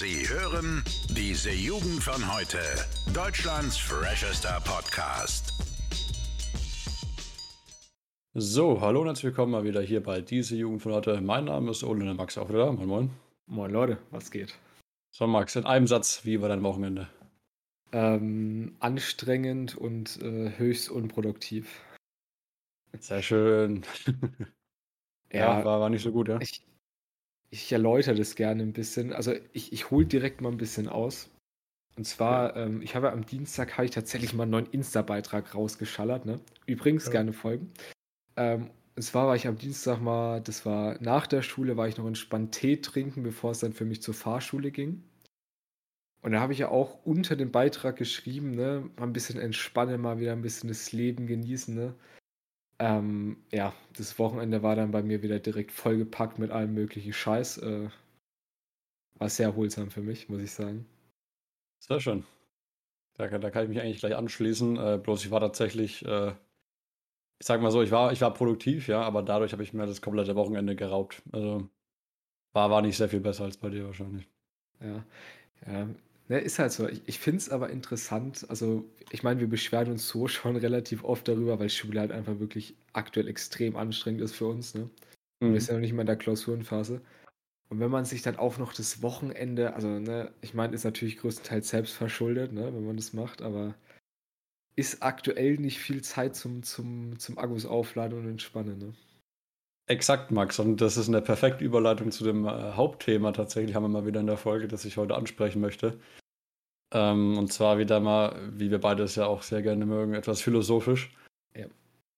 Sie hören diese Jugend von heute. Deutschlands freshester Podcast. So, hallo und herzlich willkommen mal wieder hier bei diese Jugend von heute. Mein Name ist Ole und der Max auch wieder da. Moin, moin. Moin Leute, was geht? So, Max, in einem Satz, wie war dein Wochenende? Ähm, anstrengend und äh, höchst unproduktiv. Sehr schön. ja, Ja, war, war nicht so gut, ja? ich, ich erläutere das gerne ein bisschen. Also ich, ich hole direkt mal ein bisschen aus. Und zwar, ähm, ich habe am Dienstag habe ich tatsächlich mal einen neuen Insta-Beitrag rausgeschallert. Ne? Übrigens Ja. gerne folgen. Ähm, und zwar war ich am Dienstag mal, das war nach der Schule, war ich noch entspannt Tee trinken, bevor es dann für mich zur Fahrschule ging. Und da habe ich ja auch unter dem Beitrag geschrieben, ne, mal ein bisschen entspannen, mal wieder ein bisschen das Leben genießen, ne. Ähm, ja, das Wochenende war dann bei mir wieder direkt vollgepackt mit allem möglichen Scheiß. Äh, war sehr erholsam für mich, muss ich sagen. Sehr schön. Da, kann- da kann ich mich eigentlich gleich anschließen. Äh, bloß ich war tatsächlich, äh, ich sag mal so, ich war, ich war produktiv, ja, aber dadurch habe ich mir das komplette Wochenende geraubt. Also war, war nicht sehr viel besser als bei dir wahrscheinlich. Ja, ja. Ne, ist halt so. Ich, ich finde es aber interessant. Also, ich meine, wir beschweren uns so schon relativ oft darüber, weil Schule halt einfach wirklich aktuell extrem anstrengend ist für uns. Ne? Mhm. Wir sind ja noch nicht mal in der Klausurenphase. Und wenn man sich dann auch noch das Wochenende, also, ne, ich meine, ist natürlich größtenteils selbst verschuldet, ne, wenn man das macht, aber ist aktuell nicht viel Zeit zum, zum, zum Akkus aufladen und entspannen, ne? Exakt, Max. Und das ist eine perfekte Überleitung zu dem äh, Hauptthema. Tatsächlich haben wir mal wieder in der Folge, das ich heute ansprechen möchte. Ähm, und zwar wieder mal, wie wir beide es ja auch sehr gerne mögen, etwas philosophisch. Ja.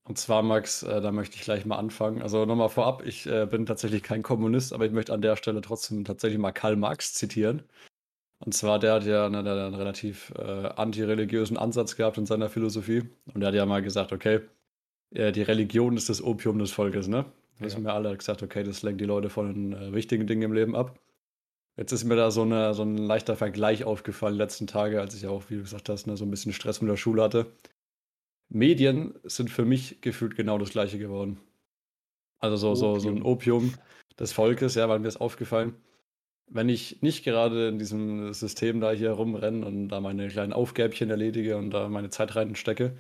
Und zwar, Max, äh, da möchte ich gleich mal anfangen. Also nochmal vorab, ich äh, bin tatsächlich kein Kommunist, aber ich möchte an der Stelle trotzdem tatsächlich mal Karl Marx zitieren. Und zwar, der hat ja ne, hat einen relativ äh, antireligiösen Ansatz gehabt in seiner Philosophie. Und der hat ja mal gesagt, okay, äh, die Religion ist das Opium des Volkes, ne? Wissen wir alle, gesagt, okay, das lenkt die Leute von den äh, wichtigen Dingen im Leben ab. Jetzt ist mir da so, eine, so ein leichter Vergleich aufgefallen, letzten Tage, als ich auch, wie du gesagt hast, ne, so ein bisschen Stress mit der Schule hatte. Medien sind für mich gefühlt genau das gleiche geworden. Also so, so, so ein Opium. Opium des Volkes, ja, weil mir ist aufgefallen, wenn ich nicht gerade in diesem System da hier rumrenne und da meine kleinen Aufgäbchen erledige und da meine Zeit reinstecke,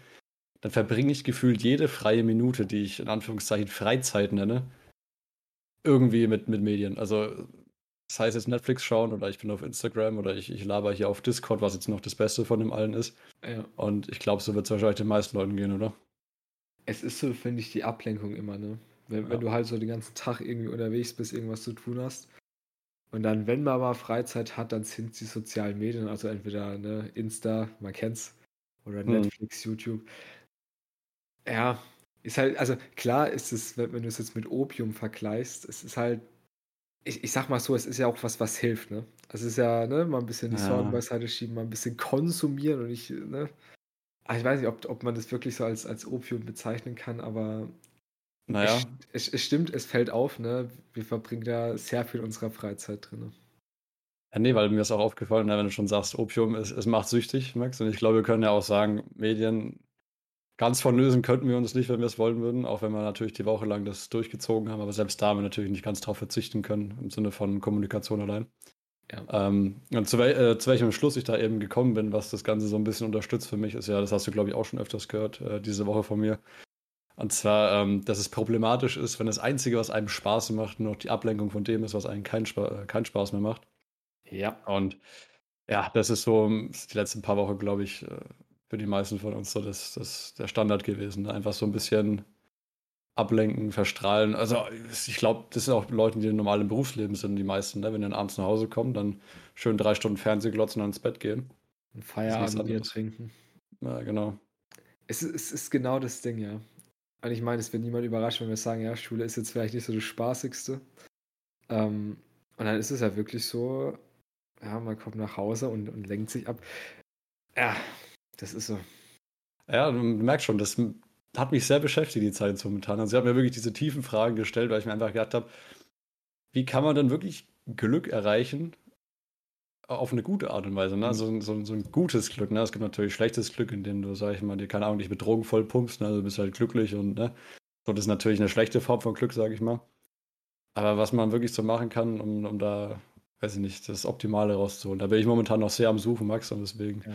dann verbringe ich gefühlt jede freie Minute, die ich in Anführungszeichen Freizeit nenne, irgendwie mit, mit Medien. Also das heißt jetzt Netflix schauen oder ich bin auf Instagram oder ich, ich laber hier auf Discord, was jetzt noch das Beste von dem allen ist. Ja. Und ich glaube, so wird es wahrscheinlich den meisten Leuten gehen, oder? Es ist so, finde ich, die Ablenkung immer, ne? Wenn, Ja. wenn du halt so den ganzen Tag irgendwie unterwegs bist, irgendwas zu tun hast. Und dann, wenn man mal Freizeit hat, dann sind die sozialen Medien, also entweder ne, Insta, man kennt's, oder Hm. Netflix, YouTube. Ja, ist halt, also klar ist es, wenn, wenn du es jetzt mit Opium vergleichst, es ist halt, ich, ich sag mal so, es ist ja auch was, was hilft, ne? Also es ist ja, ne, mal ein bisschen die Ja. Sorgen beiseite schieben, mal ein bisschen konsumieren und nicht, ne? Ah, Ich weiß nicht, ob, ob man das wirklich so als, als Opium bezeichnen kann, aber Naja, es, es, es stimmt, es fällt auf, ne? Wir verbringen da sehr viel unserer Freizeit drin. ja, nee, weil mir ist auch aufgefallen, ne, wenn du schon sagst, Opium, es, es macht süchtig, Max. Und ich glaube, wir können ja auch sagen, Medien ganz von lösen könnten wir uns nicht, wenn wir es wollen würden, auch wenn wir natürlich die Woche lang das durchgezogen haben, aber selbst da haben wir natürlich nicht ganz drauf verzichten können, im Sinne von Kommunikation allein. Ja. Ähm, und zu, wel äh, zu welchem Schluss ich da eben gekommen bin, was das Ganze so ein bisschen unterstützt für mich, ist ja, das hast du, glaube ich, auch schon öfters gehört, äh, diese Woche von mir. Und zwar, ähm, dass es problematisch ist, wenn das Einzige, was einem Spaß macht, nur noch die Ablenkung von dem ist, was einem keinen Spa äh, keinen Spaß mehr macht. Ja. Und ja, das ist so ähm, ist die letzten paar Wochen, glaube ich, äh, für die meisten von uns so das, das der Standard gewesen. Einfach so ein bisschen ablenken, verstrahlen. Also ich glaube, das sind auch Leute, die normal im Berufsleben sind, die meisten, ne? wenn die dann abends nach Hause kommen, dann schön drei Stunden Fernseh glotzen und ins Bett gehen. Ein Feierabendbier trinken. Ja, genau. Es ist, es ist genau das Ding, ja. Und ich meine, es wird niemand überrascht, wenn wir sagen, ja, Schule ist jetzt vielleicht nicht so das Spaßigste. Ähm, und dann ist es ja wirklich so, ja, man kommt nach Hause und, und lenkt sich ab. Ja, das ist so. Ja, du merkst schon, das hat mich sehr beschäftigt, die Zeit so momentan. Also ich habe mir wirklich diese tiefen Fragen gestellt, weil ich mir einfach gedacht habe, wie kann man denn wirklich Glück erreichen auf eine gute Art und Weise, ne? So, so, so ein gutes Glück, ne? Es gibt natürlich schlechtes Glück, in dem du, sag ich mal, dir keine Ahnung, dich mit Drogen voll pumpst, ne? Also du bist halt glücklich und, ne? So, das ist natürlich eine schlechte Form von Glück, sag ich mal. Aber was man wirklich so machen kann, um, um da weiß ich nicht, das Optimale rauszuholen. Da bin ich momentan noch sehr am Suchen, Max, und deswegen. Ja.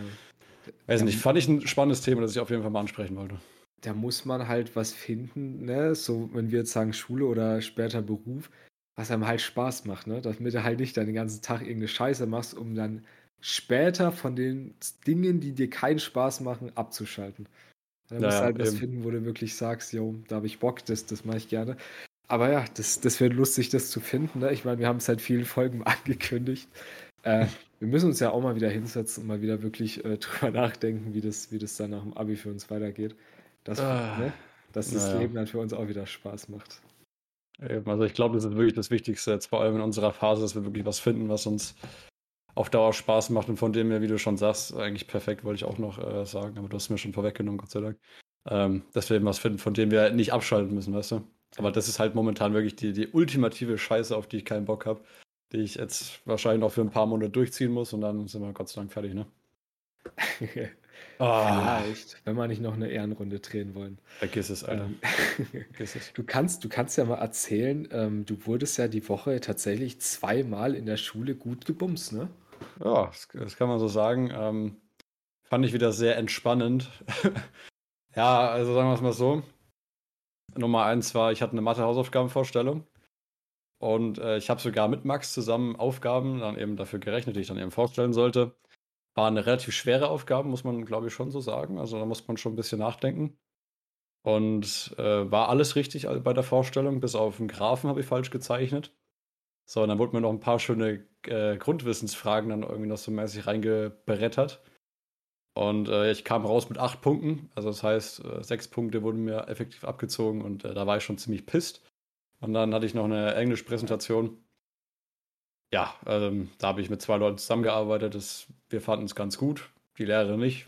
Weiß nicht, fand ich ein spannendes Thema, das ich auf jeden Fall mal ansprechen wollte. Da muss man halt was finden, ne? So, wenn wir jetzt sagen Schule oder später Beruf, was einem halt Spaß macht, ne? Damit du halt nicht deinen ganzen Tag irgendeine Scheiße machst, um dann später von den Dingen, die dir keinen Spaß machen, abzuschalten. Da musst du halt was finden, wo du wirklich sagst, jo, da habe ich Bock, das, das mache ich gerne. Aber ja, das, das wird lustig, das zu finden. Ne? Ich meine, wir haben es seit vielen Folgen angekündigt. Äh, wir müssen uns ja auch mal wieder hinsetzen und mal wieder wirklich äh, drüber nachdenken, wie das, wie das dann nach dem Abi für uns weitergeht. Dass, ah, ne? dass das naja. Leben dann für uns auch wieder Spaß macht. Also ich glaube, das ist wirklich das Wichtigste jetzt, vor allem in unserer Phase, dass wir wirklich was finden, was uns auf Dauer Spaß macht und von dem her, wie du schon sagst, eigentlich perfekt, wollte ich auch noch äh, sagen, aber du hast mir schon vorweggenommen, Gott sei Dank. Ähm, dass wir eben was finden, von dem wir nicht abschalten müssen, weißt du? Aber das ist halt momentan wirklich die, die ultimative Scheiße, auf die ich keinen Bock habe, die ich jetzt wahrscheinlich noch für ein paar Monate durchziehen muss und dann sind wir Gott sei Dank fertig, ne? Ah. Vielleicht, wenn wir nicht noch eine Ehrenrunde drehen wollen. Vergiss es, Alter. Ähm, Vergiss es. Du kannst, du kannst ja mal erzählen, ähm, du wurdest ja die Woche tatsächlich zweimal in der Schule gut gebumst, ne? Ja, das, das kann man so sagen. Ähm, fand ich wieder sehr entspannend. ja, also sagen wir es mal so. Nummer eins war, ich hatte eine Mathe-Hausaufgabenvorstellung. Und äh, ich habe sogar mit Max zusammen Aufgaben dann eben dafür gerechnet, die ich dann eben vorstellen sollte. War eine relativ schwere Aufgabe, muss man, glaube ich, schon so sagen. Also da muss man schon ein bisschen nachdenken. Und äh, war alles richtig bei der Vorstellung, bis auf den Graphen habe ich falsch gezeichnet. So, und dann wurde mir noch ein paar schöne äh, Grundwissensfragen dann irgendwie noch so mäßig reingeberettert. Und äh, ich kam raus mit acht Punkten. Also das heißt, äh, sechs Punkte wurden mir effektiv abgezogen und äh, da war ich schon ziemlich pisst. Und dann hatte ich noch eine Englischpräsentation ja, ähm, da habe ich mit zwei Leuten zusammengearbeitet. Das, wir fanden es ganz gut. Die Lehrerin nicht.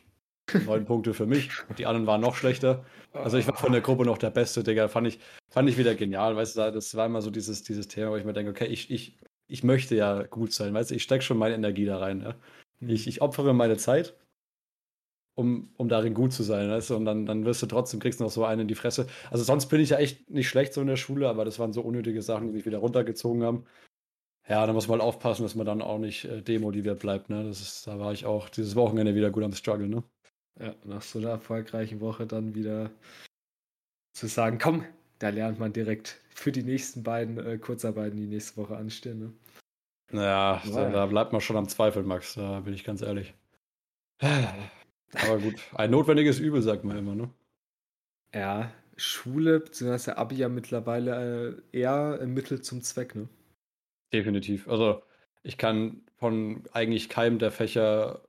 Neun Punkte für mich. Die anderen waren noch schlechter. Also ich war von der Gruppe noch der Beste, Digga. Fand ich, fand ich wieder genial. Weißt du, das war immer so dieses, dieses Thema, wo ich mir denke, okay, ich, ich, ich möchte ja gut sein. Weißt du, ich stecke schon meine Energie da rein. Ja? Ich, ich opfere meine Zeit, um, um darin gut zu sein. Weißt du? Und dann, dann wirst du trotzdem, kriegst noch so einen in die Fresse. Also sonst bin ich ja echt nicht schlecht so in der Schule, aber das waren so unnötige Sachen, die mich wieder runtergezogen haben. Ja, da muss man halt aufpassen, dass man dann auch nicht äh, demotiviert bleibt. Ne? Das ist, da war ich auch dieses Wochenende wieder gut am Struggle. Ne? Ja, nach so einer erfolgreichen Woche dann wieder zu sagen, komm, da lernt man direkt für die nächsten beiden äh, Kurzarbeiten, die nächste Woche anstehen. Ne? Naja, da, da, bleibt man schon am Zweifeln, Max, da bin ich ganz ehrlich. Aber gut, ein notwendiges Übel, sagt man immer, ne? Ja, Schule bzw. Abi ja mittlerweile äh, eher ein Mittel zum Zweck, ne? Definitiv. Also, ich kann von eigentlich keinem der Fächer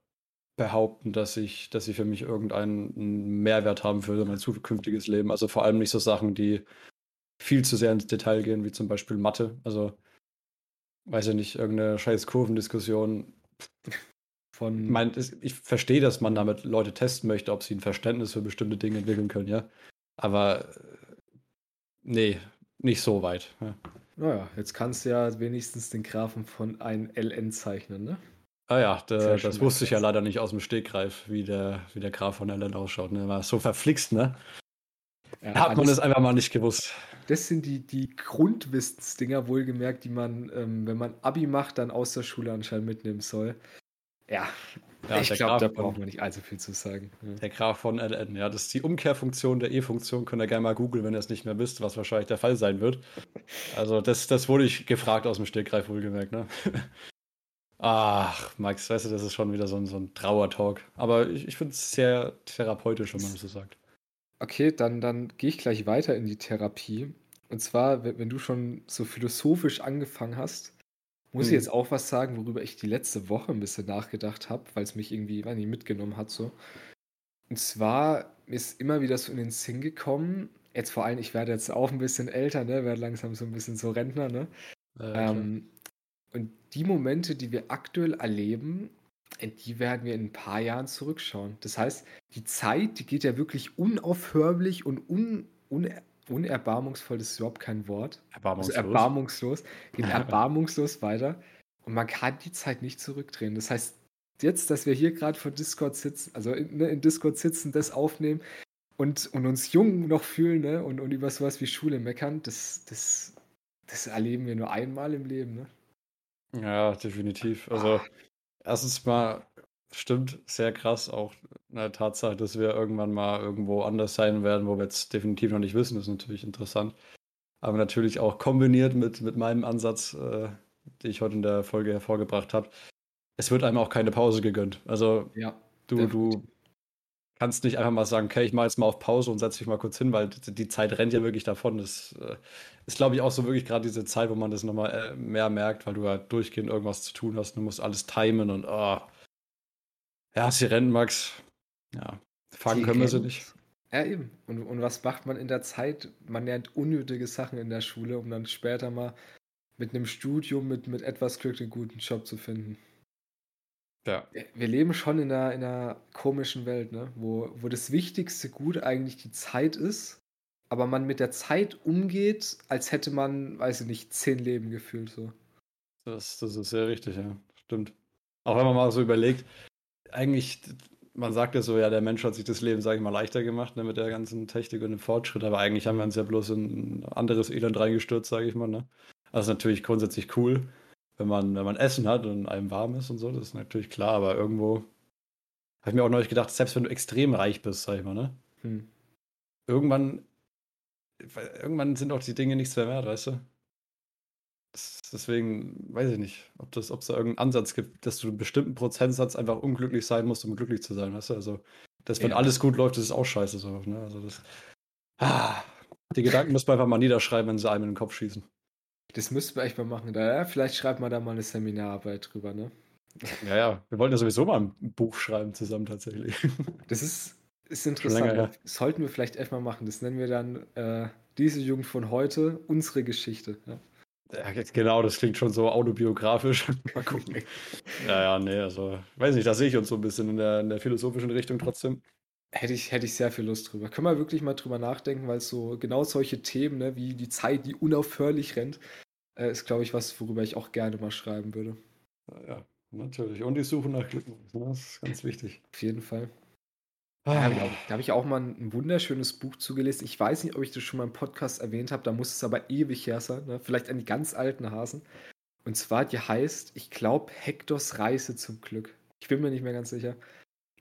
behaupten, dass ich dass sie für mich irgendeinen Mehrwert haben für mein zukünftiges Leben. Also, vor allem nicht so Sachen, die viel zu sehr ins Detail gehen, wie zum Beispiel Mathe. Also, weiß ich nicht, irgendeine scheiß Kurvendiskussion. Von ich meine, ich verstehe, dass man damit Leute testen möchte, ob sie ein Verständnis für bestimmte Dinge entwickeln können, ja. Aber nee, nicht so weit. Ja. Naja, jetzt kannst du ja wenigstens den Graphen von einem LN zeichnen, ne? Ah ja, der, das wusste ich ja leider nicht aus dem Stegreif, wie der, wie der Graph von LN ausschaut. Ne? War so verflixt, ne? Ja, Hat man das einfach mal nicht gewusst. Das sind die, die Grundwissensdinger, wohlgemerkt, die man, ähm, wenn man Abi macht, dann aus der Schule anscheinend mitnehmen soll. Ja, ja, ich glaube, da braucht man nicht allzu viel zu sagen. Ja. Der Graph von LN, ja, das ist die Umkehrfunktion der E-Funktion. Könnt ihr gerne mal googeln, wenn ihr es nicht mehr wisst, was wahrscheinlich der Fall sein wird. Also, das, das wurde ich gefragt aus dem Stegreif, wohlgemerkt, ne? Ach, Max, weißt du, das ist schon wieder so ein, so ein Trauertalk. Aber ich, ich finde es sehr therapeutisch, wenn man das so sagt. Okay, dann, dann gehe ich gleich weiter in die Therapie. Und zwar, wenn, wenn du schon so philosophisch angefangen hast, muss ich hm. jetzt auch was sagen, worüber ich die letzte Woche ein bisschen nachgedacht habe, weil es mich irgendwie, weiß nicht, mitgenommen hat so. Und zwar ist immer wieder so in den Sinn gekommen, jetzt vor allem, ich werde jetzt auch ein bisschen älter, ne, werde langsam so ein bisschen so Rentner, ne? Ja, ähm, und die Momente, die wir aktuell erleben, äh, die werden wir in ein paar Jahren zurückschauen. Das heißt, die Zeit, die geht ja wirklich unaufhörlich und un, un, unerbarmungsvoll, das ist überhaupt kein Wort. Erbarmungslos. Also erbarmungslos. Geht erbarmungslos weiter. Und man kann die Zeit nicht zurückdrehen. Das heißt, jetzt, dass wir hier gerade vor Discord sitzen, also in, ne, in, Discord sitzen, das aufnehmen und, und uns jung noch fühlen ne, und, und über sowas wie Schule meckern, das, das, das erleben wir nur einmal im Leben. Ne? Ja, definitiv. Also, erstens mal stimmt sehr krass auch eine Tatsache, dass wir irgendwann mal irgendwo anders sein werden, wo wir jetzt definitiv noch nicht wissen, ist natürlich interessant. Aber natürlich auch kombiniert mit, mit meinem Ansatz, äh, den ich heute in der Folge hervorgebracht habe. Es wird einem auch keine Pause gegönnt. Also, Ja, du, du kannst nicht einfach mal sagen, okay, ich mache jetzt mal auf Pause und setze mich mal kurz hin, weil die Zeit rennt ja wirklich davon. Das äh, ist, glaube ich, auch so wirklich gerade diese Zeit, wo man das nochmal äh, mehr merkt, weil du halt durchgehend irgendwas zu tun hast. Du musst alles timen und oh. Ja, sie rennen, Max. Ja, fangen können wir sie nicht. Ja, eben. Und, und was macht man in der Zeit? Man lernt unnötige Sachen in der Schule, um dann später mal mit einem Studium, mit, mit etwas Glück einen guten Job zu finden. Ja, Wir- Wir leben schon in einer, in einer komischen Welt, ne? Wo, wo das wichtigste Gut eigentlich die Zeit ist, aber man mit der Zeit umgeht, als hätte man, weiß ich nicht, zehn Leben gefühlt so. das, das ist sehr richtig, ja. Stimmt. Auch wenn man mal so überlegt, eigentlich, man sagt ja so, ja, der Mensch hat sich das Leben, sage ich mal, leichter gemacht, ne, mit der ganzen Technik und dem Fortschritt, aber eigentlich haben wir uns ja bloß in ein anderes Elend reingestürzt, sage ich mal, ne? Also natürlich grundsätzlich cool, wenn man, wenn man Essen hat und einem warm ist und so, das ist natürlich klar, aber irgendwo habe ich mir auch neulich gedacht, selbst wenn du extrem reich bist, sag ich mal, ne? Hm. Irgendwann, irgendwann sind auch die Dinge nichts mehr wert, weißt du? Deswegen weiß ich nicht, ob das, ob es da irgendeinen Ansatz gibt, dass du einen bestimmten Prozentsatz einfach unglücklich sein musst, um glücklich zu sein, weißt du? Also, dass wenn Ja. alles gut läuft, das ist auch scheiße so, ne? Also das. Ah, die Gedanken müssen wir einfach mal niederschreiben, wenn sie einem in den Kopf schießen. Das müssten wir echt mal machen. Da, ja, vielleicht schreibt man da mal eine Seminararbeit drüber, ne? Ja, ja. Wir wollten ja sowieso mal ein Buch schreiben zusammen tatsächlich. Das ist, ist länger interessant. her. Das sollten wir vielleicht echt mal machen. Das nennen wir dann äh, diese Jugend von heute, unsere Geschichte. Ja. Ja, genau, das klingt schon so autobiografisch. Mal gucken. Ja, ja, nee, also, weiß nicht, da sehe ich uns so ein bisschen in der, in der philosophischen Richtung trotzdem. Hätte ich, hätte ich sehr viel Lust drüber. Können wir wirklich mal drüber nachdenken, weil so genau solche Themen, ne, wie die Zeit, die unaufhörlich rennt, äh, ist, glaube ich, was, worüber ich auch gerne mal schreiben würde. Ja, natürlich. Und die Suche nach Glück, das ist ganz wichtig. Auf jeden Fall. Ah, Da habe ich, auch- da habe ich auch mal ein, wunderschönes Buch zugelesen. Ich weiß nicht, ob ich das schon mal im Podcast erwähnt habe, da muss es aber ewig her sein. Ne? Vielleicht an die ganz alten Hasen. Und zwar, die heißt, ich glaube, Hektors Reise zum Glück. Ich bin mir nicht mehr ganz sicher.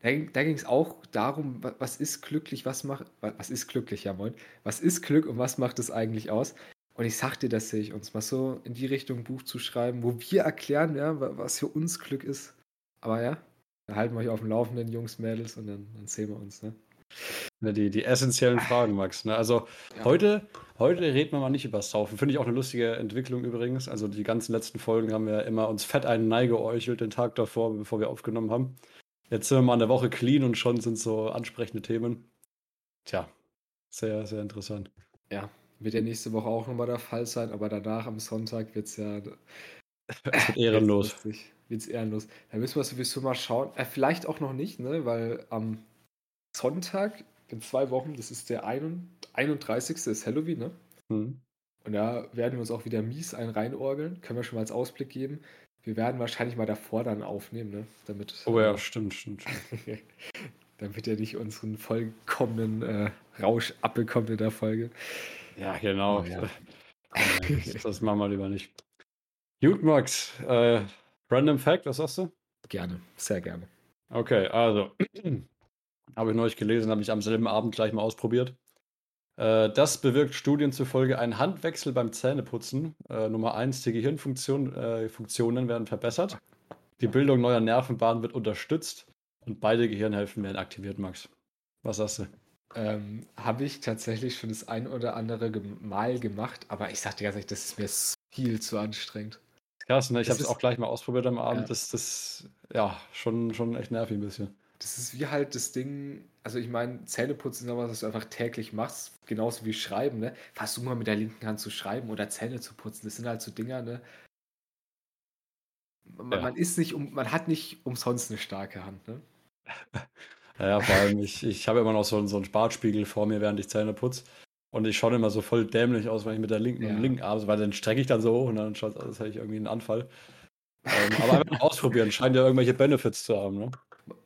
Da, ging- da ging es auch darum, wa- was ist glücklich, was macht, wa- was ist glücklich, ja moin, was ist Glück und was macht es eigentlich aus? Und ich sagte, das sehe ich uns mal so in die Richtung ein Buch zu schreiben, wo wir erklären, ja, wa- was für uns Glück ist. Aber ja, dann halten wir euch auf dem Laufenden, Jungs, Mädels, und dann, dann sehen wir uns, ne? Die, die essentiellen Fragen, Max. Ne? Also Ja. heute, heute reden wir mal nicht über Saufen. Finde ich auch eine lustige Entwicklung übrigens. Also die ganzen letzten Folgen haben wir immer uns fett einen Nei geäuchelt den Tag davor, bevor wir aufgenommen haben. Jetzt sind wir mal eine Woche clean und schon sind so ansprechende Themen. Tja, sehr, sehr interessant. Ja, wird ja nächste Woche auch nochmal der Fall sein, aber danach am Sonntag wird es ja Es wird ehrenlos. Wird es ehrenlos. Da müssen wir sowieso mal schauen. Äh, vielleicht auch noch nicht, ne? Weil am Sonntag in zwei Wochen, das ist der 31. 31. ist Halloween, ne? Hm. Und da werden wir uns auch wieder mies ein reinorgeln. Können wir schon mal als Ausblick geben. Wir werden wahrscheinlich mal davor dann aufnehmen, ne? Damit, Oh ja, stimmt, stimmt, stimmt. damit er nicht unseren vollkommenen äh, Rausch abbekommt in der Folge. Ja, genau. Oh ja. Das, das machen wir lieber nicht. Gut, Max. Äh, Random Fact, was sagst du? Gerne, sehr gerne. Okay, also. habe ich neulich gelesen, habe ich am selben Abend gleich mal ausprobiert. Äh, das bewirkt Studien zufolge einen Handwechsel beim Zähneputzen. Äh, Nummer eins, die Gehirnfunktionen äh, werden verbessert. Die Bildung neuer Nervenbahnen wird unterstützt. Und beide Gehirnhälften werden aktiviert, Max. Was sagst du? Ähm, Habe ich tatsächlich schon das ein oder andere Mal gemacht, aber ich sag dir ganz ehrlich, das ist mir viel zu anstrengend. Krass, ne? Ich Das habe es ist- auch gleich mal ausprobiert am Abend. Ja. Das, das, ja, schon, schon echt nervig ein bisschen. Das ist wie halt das Ding, also ich meine, Zähneputzen ist was, was du einfach täglich machst, genauso wie Schreiben, ne? Versuch mal mit der linken Hand zu schreiben oder Zähne zu putzen, das sind halt so Dinger, ne? Man, Ja. man ist nicht, um, man hat nicht umsonst eine starke Hand, ne? Ja, vor allem, ich, ich habe immer noch so, einen- so einen Bartspiegel vor mir, während ich Zähne putze. Und ich schaue immer so voll dämlich aus, wenn ich mit der linken, mit dem Ja. linken Arm, so, weil dann strecke ich dann so hoch und dann schaut es aus, als hätte ich irgendwie einen Anfall. ähm, aber einfach mal ausprobieren, scheint ja irgendwelche Benefits zu haben, ne?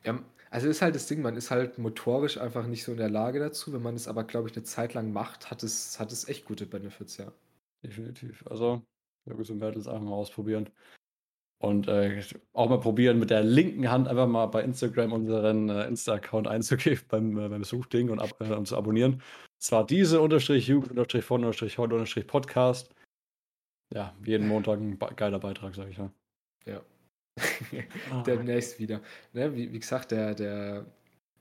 Ja, also ist halt das Ding, man ist halt motorisch einfach nicht so in der Lage dazu. Wenn man es aber, glaube ich, eine Zeit lang macht, hat es, hat es echt gute Benefits, ja. Definitiv. Also, Jürgen und Mädels einfach mal ausprobieren. Und äh, auch mal probieren, mit der linken Hand einfach mal bei Instagram unseren äh, Insta-Account einzugeben beim, äh, beim Suchding und, ab, äh, und zu abonnieren. Zwar diese unterstrich Jugend unterstrich von unterstrich heute unterstrich Podcast. Ja, jeden Montag ein geiler Beitrag, sag ich ja. Ja. Demnächst wieder. Ne, wie, wie gesagt, der, der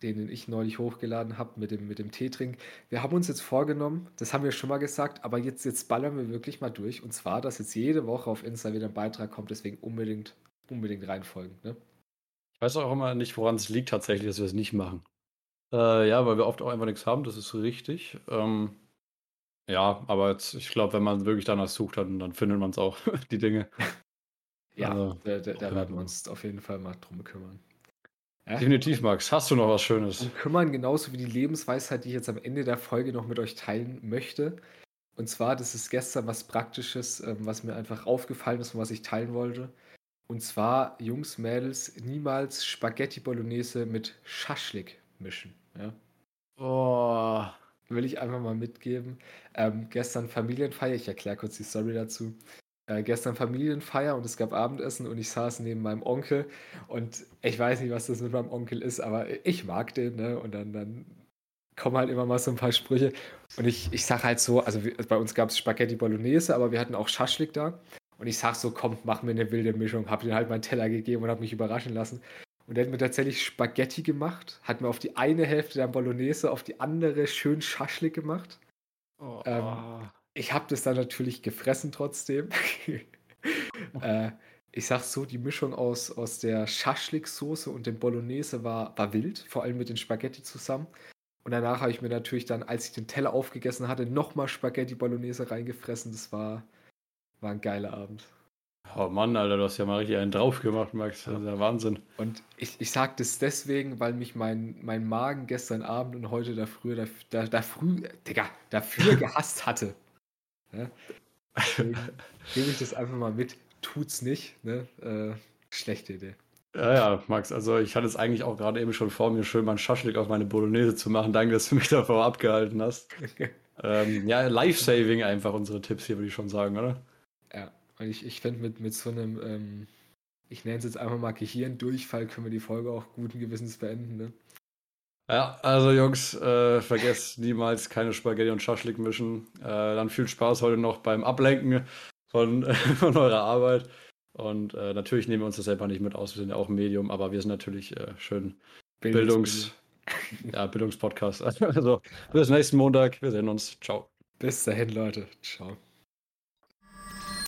den ich neulich hochgeladen habe mit dem, mit dem Teetrink. Wir haben uns jetzt vorgenommen, das haben wir schon mal gesagt, aber jetzt, jetzt ballern wir wirklich mal durch. Und zwar, dass jetzt jede Woche auf Insta wieder ein Beitrag kommt, deswegen unbedingt, unbedingt reinfolgen. Ne? Ich weiß auch immer nicht, woran es liegt tatsächlich, dass wir es nicht machen. Äh, ja, weil wir oft auch einfach nichts haben, das ist richtig. Ähm, ja, aber jetzt, ich glaube, wenn man wirklich danach sucht, dann, dann findet man es auch, die Dinge. Ja, also, da, da, da werden wir uns auf jeden Fall mal drum kümmern. Ja? Definitiv, Max. Hast du noch was Schönes? Und kümmern genauso wie die Lebensweisheit, die ich jetzt am Ende der Folge noch mit euch teilen möchte. Und zwar, das ist gestern was Praktisches, ähm, was mir einfach aufgefallen ist und was ich teilen wollte. Und zwar, Jungs, Mädels, niemals Spaghetti Bolognese mit Schaschlik mischen. Ja? Oh. Will ich einfach mal mitgeben. Ähm, gestern Familienfeier, ich erkläre kurz die Story dazu äh, gestern Familienfeier und es gab Abendessen und ich saß neben meinem Onkel und ich weiß nicht, was das mit meinem Onkel ist, aber ich mag den, ne? Und dann, dann kommen halt immer mal so ein paar Sprüche. Und ich, ich sag halt so, also wir, bei uns gab es Spaghetti Bolognese, aber wir hatten auch Schaschlik da. Und ich sag so, komm, mach mir eine wilde Mischung. Hab ihm halt meinen Teller gegeben und hab mich überraschen lassen. Und er hat mir tatsächlich Spaghetti gemacht, hat mir auf die eine Hälfte der Bolognese, auf die andere schön Schaschlik gemacht. Oh. Ähm, ich habe das dann natürlich gefressen trotzdem. äh, ich sag so, die Mischung aus, aus der Schaschlik-Soße und dem Bolognese war, war wild, vor allem mit den Spaghetti zusammen. Und danach habe ich mir natürlich dann, als ich den Teller aufgegessen hatte, nochmal Spaghetti Bolognese reingefressen. Das war, war ein geiler Abend. Oh Mann, Alter, du hast ja mal richtig einen drauf gemacht, Max. Das ist ja Wahnsinn. Und ich, ich sage das deswegen, weil mich mein, mein Magen gestern Abend und heute da früher, da, da, da früh, Digga, dafür gehasst hatte. Ne? Gebe ich das einfach mal mit. Tut's nicht. Ne? Äh, schlechte Idee. Ja, ja, Max, also ich hatte es eigentlich auch gerade eben schon vor, mir schön mal einen Schaschlik auf meine Bolognese zu machen. Danke, dass du mich davor abgehalten hast. ähm, ja, Life-Saving einfach unsere Tipps hier, würde ich schon sagen, oder? Ja, und ich, ich finde mit, mit so einem, ähm, ich nenne es jetzt einfach mal Gehirndurchfall, können wir die Folge auch guten Gewissens beenden, ne? Ja, also Jungs, äh, vergesst niemals keine Spaghetti und Schaschlik mischen. Äh, dann viel Spaß heute noch beim Ablenken von, von eurer Arbeit. Und äh, natürlich nehmen wir uns das selber nicht mit aus, wir sind ja auch ein Medium, aber wir sind natürlich äh, schön Bildungs, ja, Bildungspodcast. Also bis nächsten Montag, wir sehen uns. Ciao. Bis dahin, Leute. Ciao.